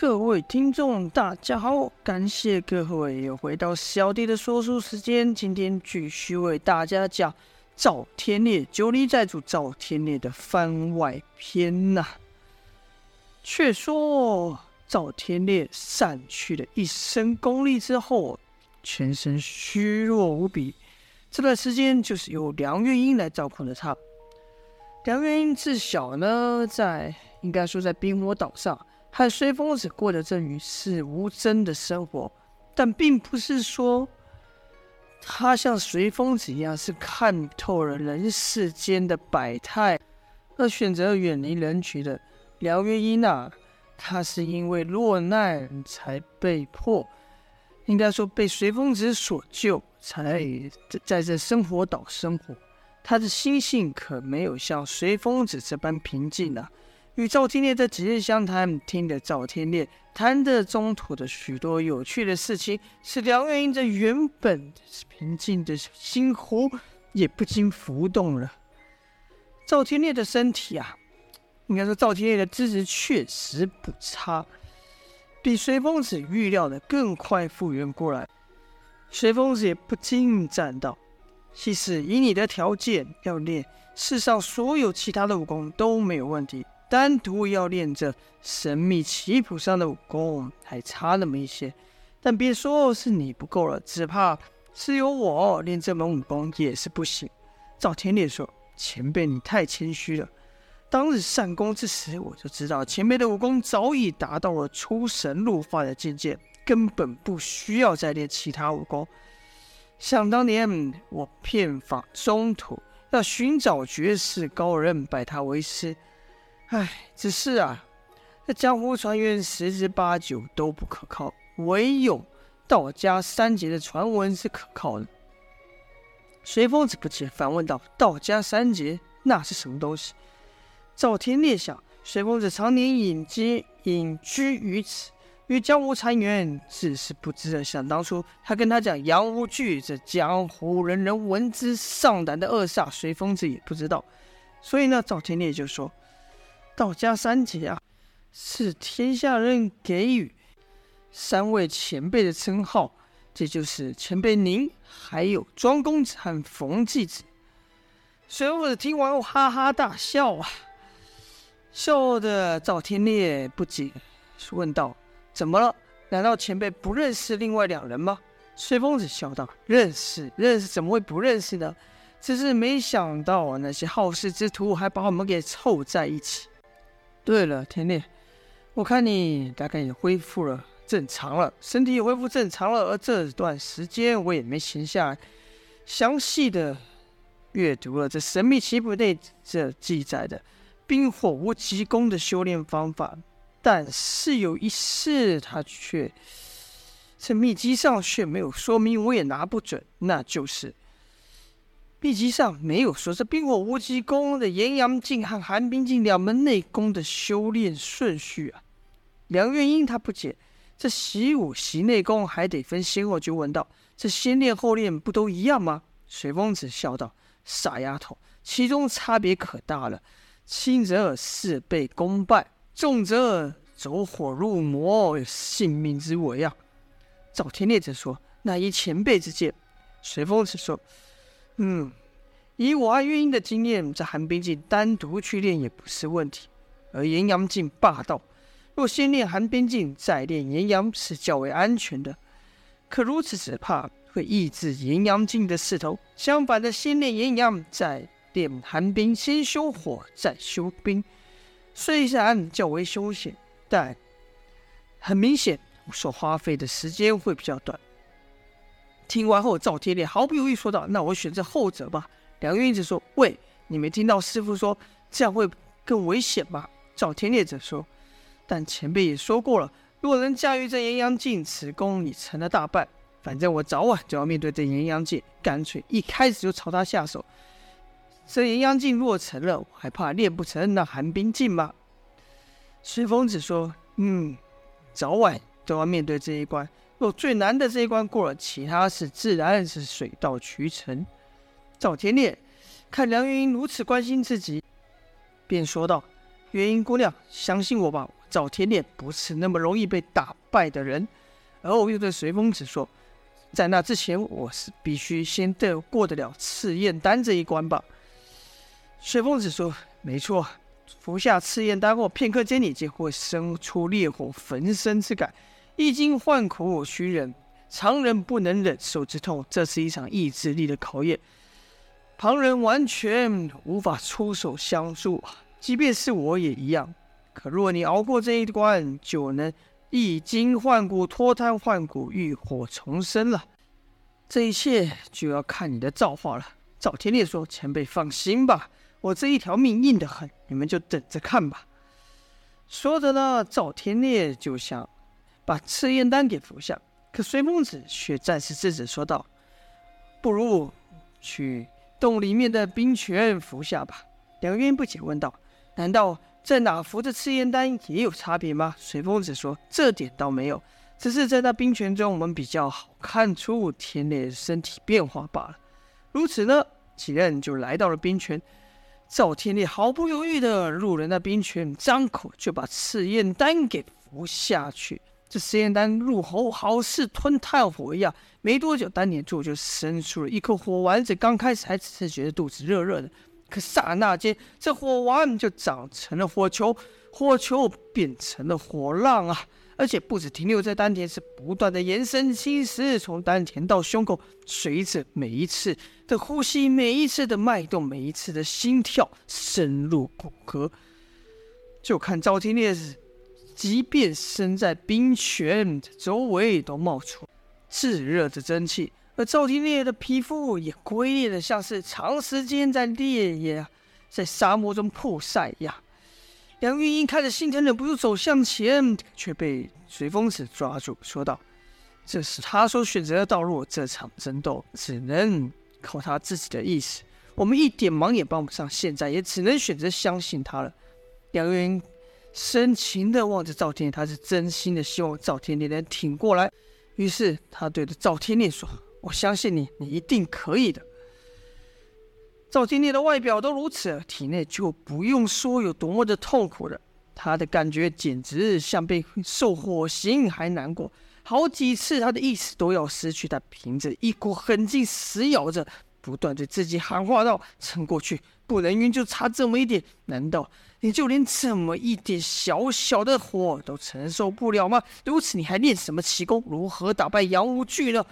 各位听众，大家好！感谢各位又回到小弟的说书时间。今天继续为大家讲赵天烈九黎寨主赵天烈的番外篇呐、却说赵天烈散去了一身功力之后，全身虚弱无比。这段时间就是由梁月英来照顾着他。梁月英自小呢，在应该说在冰火岛上。和随风子过着这与世无争的生活，但并不是说他像随风子一样是看透了人世间的百态，而选择远离人群的。梁月英啊，他是因为落难才被迫，应该说被随风子所救，才在这生活岛生活。他的心性可没有像随风子这般平静啊。与赵天烈的几日相谈，听得赵天烈谈的中途的许多有趣的事情，使梁月英这原本平静的心湖也不禁浮动了。赵天烈的身体啊，应该说赵天烈的资质确实不差，比随风子预料的更快复原过来。随风子也不禁赞道：“其实以你的条件，要练世上所有其他的武功都没有问题。”单独要练这神秘棋谱上的武功，还差那么一些。但别说是你不够了，只怕是有我练这门武功也是不行。赵天烈说：“前辈，你太谦虚了。当日上攻之时，我就知道前辈的武功早已达到了出神入化的境界，根本不需要再练其他武功。想当年，我遍访中土，要寻找绝世高人，拜他为师。”唉，只是啊，这江湖传言十之八九都不可靠，唯有道家三杰的传闻是可靠的。随风子不解，反问道：“道家三杰那是什么东西？”赵天烈想，随风子常年隐居隐居于此，与江湖传言自是不知。想当初他跟他讲杨无惧这江湖人人闻之丧胆的恶煞，随风子也不知道。所以呢，赵天烈就说。道家三杰啊，是天下人给予三位前辈的称号，这就是前辈您，还有庄公子和冯继子。随风子听完后哈哈大笑啊，笑的赵天烈不解，问道：“怎么了？难道前辈不认识另外两人吗？”随风子笑道：“认识，认识，怎么会不认识呢？只是没想到那些好事之徒还把我们给凑在一起。”对了，天烈，我看你大概也恢复了正常了，身体也恢复正常了。而这段时间我也没闲下，详细的阅读了这神秘棋谱内这记载的冰火无极功的修炼方法。但是有一事，他却这秘籍上却没有说明，我也拿不准，那就是。秘籍上没有说这冰火无极功的炎阳镜和寒冰镜两门内功的修炼顺序啊。梁月英他不解，这习武习内功还得分先后，就问道：“这先练后练不都一样吗？”随风子笑道：“傻丫头，其中差别可大了。轻则事倍功半，重则走火入魔，性命之危啊。”赵天烈则说：“那依前辈之见。”随风子说。嗯，以我和月英的经验，在寒冰境单独去练也不是问题，而炎阳境霸道，若先练寒冰境再练炎阳是较为安全的。可如此只怕会抑制炎阳境的势头。相反的，先练炎阳再练寒冰，先修火再修冰，虽然较为凶险，但很明显所花费的时间会比较短。听完后，赵天烈毫不犹豫说道：“那我选择后者吧。”梁月英则说：“喂，你没听到师傅说这样会更危险吗？”赵天烈则说：“但前辈也说过了，若能驾驭这炎阳镜，此功已成了大半。反正我早晚就要面对这炎阳镜，干脆一开始就朝他下手。这炎阳镜若成了，我还怕练不成那寒冰镜吗？”随风子说：“嗯，早晚都要面对这一关。”若最难的这一关过了，其他事自然是水到渠成。赵天烈看梁月英如此关心自己，便说道：“月英姑娘，相信我吧，赵天烈不是那么容易被打败的人。而我又对随风子说：“在那之前，我是必须先得过得了赤焰丹这一关吧。”随风子说：“没错，服下赤焰丹后，片刻间你就会生出烈火焚身之感，一经患苦须忍，常人不能忍受之痛。这是一场意志力的考验，旁人完全无法出手相助，即便是我也一样。可若你熬过这一关，就能。”一经换骨，脱胎换骨，浴火重生了。这一切就要看你的造化了。赵天烈说：“前辈放心吧，我这一条命硬得很，你们就等着看吧。”说着呢，赵天烈就想把赤焰丹给服下，可随风子却暂时制止，说道：“不如去洞里面的冰泉服下吧。”两个人不解问道：“难道？”在哪服的赤焰丹也有差别吗？随风子说：“这点倒没有，只是在那冰泉中，我们比较好看出天烈身体变化罢了。”如此呢，几人就来到了冰泉。赵天烈毫不犹豫地入了那冰泉，张口就把赤焰丹给服下去。这实验丹入喉，好似吞炭火一样，没多久，丹田处就生出了一颗火丸子。刚开始还只是觉得肚子热热的。可刹那间，这火丸就长成了火球，火球变成了火浪啊！而且不止停留在丹田，是不断的延伸侵蚀，从丹田到胸口，随着每一次的呼吸，每一次的脉动，每一次的心跳，深入骨骼。就看赵天烈，即便身在冰泉，周围都冒出炙热的蒸汽。而赵天烈的皮肤也龟裂的像是长时间在烈焰，在沙漠中曝晒一样。梁玉英看着心疼，忍不住走向前，却被随风子抓住，说道：“这是他所选择的道路，这场争斗只能靠他自己的意思，我们一点忙也帮不上。现在也只能选择相信他了。”梁云英深情的望着赵天烈，他是真心的希望赵天烈能挺过来。于是他对着赵天烈说。我相信你，你一定可以的。赵天烈的外表都如此，体内就不用说有多么的痛苦了。他的感觉简直像被受火刑还难过，好几次他的意识都要失去。他凭着一股狠劲，死咬着，不断对自己喊话道：“撑过去，不能晕，就差这么一点。难道你就连这么一点小小的火都承受不了吗？如此，你还练什么奇功？如何打败杨无惧呢？”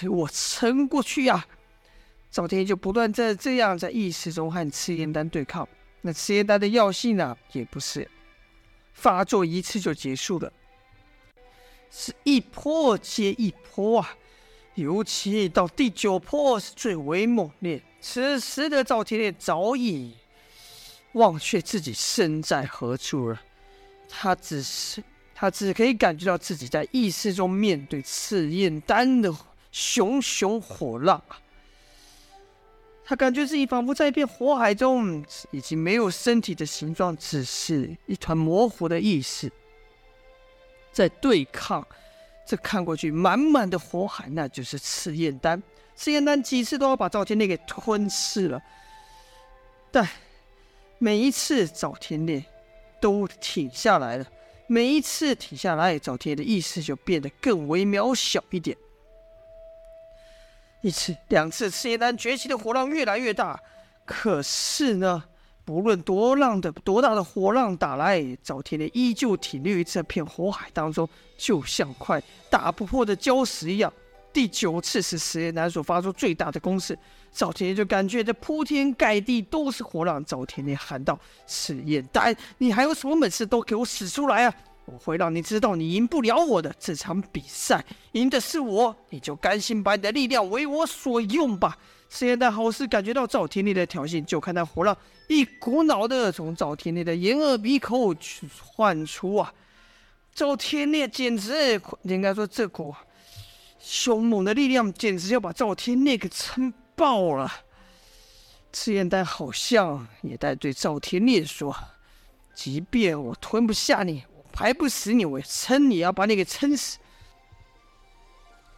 给我撑过去呀！赵天就不断在这样在意识中和赤焰丹对抗。那赤焰丹的药性呢，也不是发作一次就结束了，是一波接一波啊！尤其到第九波是最为猛烈。此时的赵天烈早已忘却自己身在何处了，他只是他只可以感觉到自己在意识中面对赤焰丹的。熊熊火浪！他感觉自己仿佛在一片火海中，已经没有身体的形状，只是一团模糊的意识，在对抗这看过去满满的火海，那就是赤焰丹。赤焰丹几次都要把赵天烈给吞噬了，但每一次赵天烈都停下来了，每一次停下来，赵天烈的意识就变得更为渺小一点。一次、两次，赤焰丹崛起的火浪越来越大。可是呢，不论多浪的多大的火浪打来，赵天烈依旧挺立于这片火海当中，就像块打不破的礁石一样。第九次是实验男所发出最大的攻势，赵天烈就感觉这铺天盖地都是火浪。赵天烈喊道：“赤焰丹，你还有什么本事，都给我使出来啊！”我会让你知道，你赢不了我的这场比赛，赢的是我。你就甘心把你的力量为我所用吧。赤焰丹好似感觉到赵天烈的挑衅，就看那火浪一股脑的从赵天烈的眼耳鼻口去窜出啊！赵天烈简直应该说，这股凶猛的力量简直要把赵天烈给撑爆了。赤焰丹好像也在对赵天烈说：“即便我吞不下你。”我排不死你，我也撑你要把你给撑死。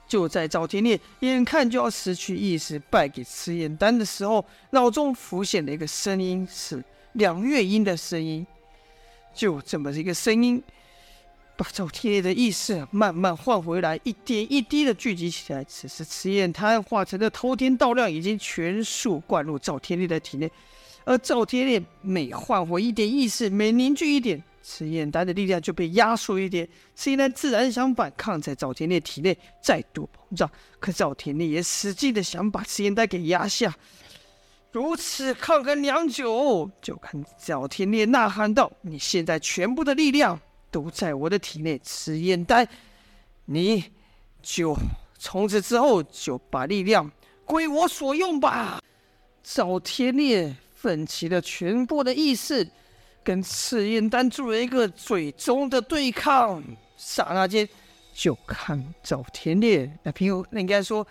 就在赵天烈眼看就要失去意识，败给赤焰丹的时候，脑中浮现了一个声音，是梁月英的声音。就这么一个声音，把赵天烈的意识慢慢换回来，一点一滴的聚集起来。此时，赤焰丹化成的滔天道量已经全数灌入赵天烈的体内，而赵天烈每换回一点意识，每凝聚一点，赤焰丹的力量就被压缩一点。赤焰丹自然想反抗，在赵天烈体内再度膨胀，可赵天烈也使劲的想把赤焰丹给压下。如此抗衡良久，就看赵天烈呐喊道：“你现在全部的力量！”都在我的体内，赤焰丹，你就从此之后就把力量归我所用吧。赵天烈奋起了全部的意识，跟赤焰丹做了一个最终的对抗。刹那间，就看赵天烈那片，那应该说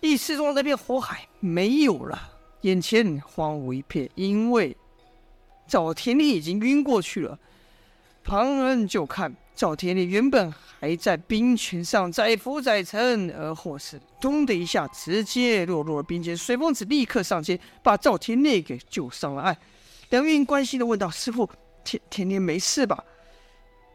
意识中的那片火海没有了，眼前荒芜一片，因为赵天烈已经晕过去了。旁人就看赵天烈原本还在冰泉上载浮载沉，而或是咚的一下直接落入了冰间。随风子立刻上前把赵天烈给救上了岸。梁云关心的问道：“师傅，天天天没事吧？”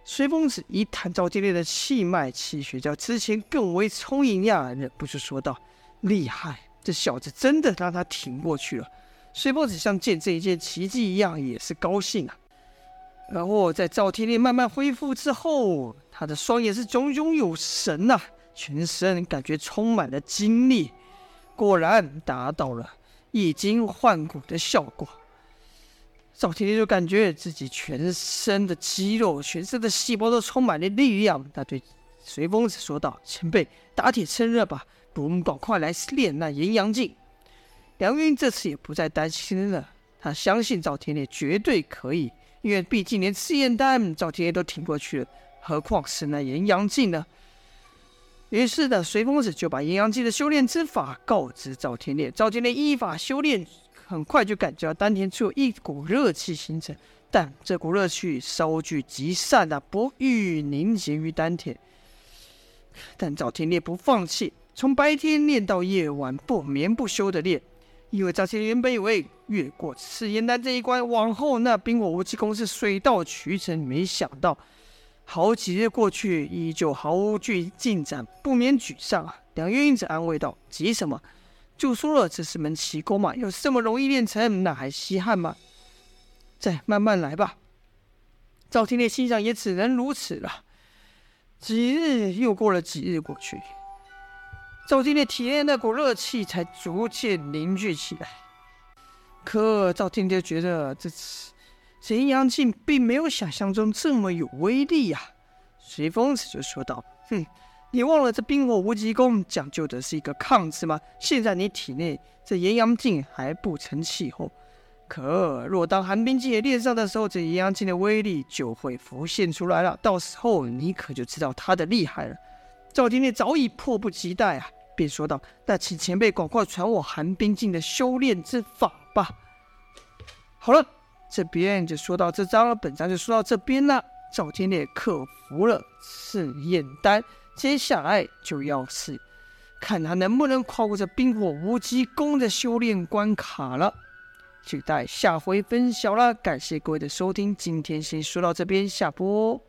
随风子一探赵天烈的气脉气血，较之前更为充盈呀，忍不住说道：“厉害，这小子真的让他挺过去了。”随风子像见这一件奇迹一样，也是高兴啊。然后在赵天烈慢慢恢复之后，他的双眼是炯炯有神呐、全身感觉充满了精力，果然达到了以筋换骨的效果。赵天烈就感觉自己全身的肌肉、全身的细胞都充满了力量。他对随风子说道：“前辈，打铁趁热吧，我们赶快来练那炎阳镜。”梁云这次也不再担心了，他相信赵天烈绝对可以。因为毕竟连赤焰丹赵天烈都挺过去了，何况是那炎阳镜呢？于是呢，随风子就把炎阳镜的修炼之法告知赵天烈。赵天烈依法修炼，很快就感觉到丹田处有一股热气形成，但这股热气稍聚即散啊，不欲凝结于丹田。但赵天烈不放弃，从白天练到夜晚，不眠不休的练。因为赵天烈原本以为越过赤焰丹这一关，往后那冰火无极功是水到渠成，没想到好几日过去，依旧毫无进进展，不免沮丧啊。梁月英子安慰道：“急什么？就说了这是门奇功嘛，要是这么容易练成，那还稀罕吗？再慢慢来吧。”赵天烈心想，也只能如此了。几日又过了几日过去。赵天烈体内那股热气才逐渐凝聚起来，可赵天烈觉得这次这炎阳镜并没有想象中这么有威力呀、啊。随风子就说道：“哼，你忘了这冰火无极功讲究的是一个抗字吗？现在你体内这炎阳劲还不成气候，可若当寒冰劲也练上的时候，这炎阳劲的威力就会浮现出来了。到时候你可就知道它的厉害了。”赵天烈早已迫不及待啊，便说道：“那请前辈赶快传我寒冰劲的修炼之法吧。”好了，这边就说到这章了，本章就说到这边了。赵天烈克服了赤焰丹，接下来就要是看他能不能跨过这冰火无极功的修炼关卡了。期待下回分晓了，感谢各位的收听，今天先说到这边，下播。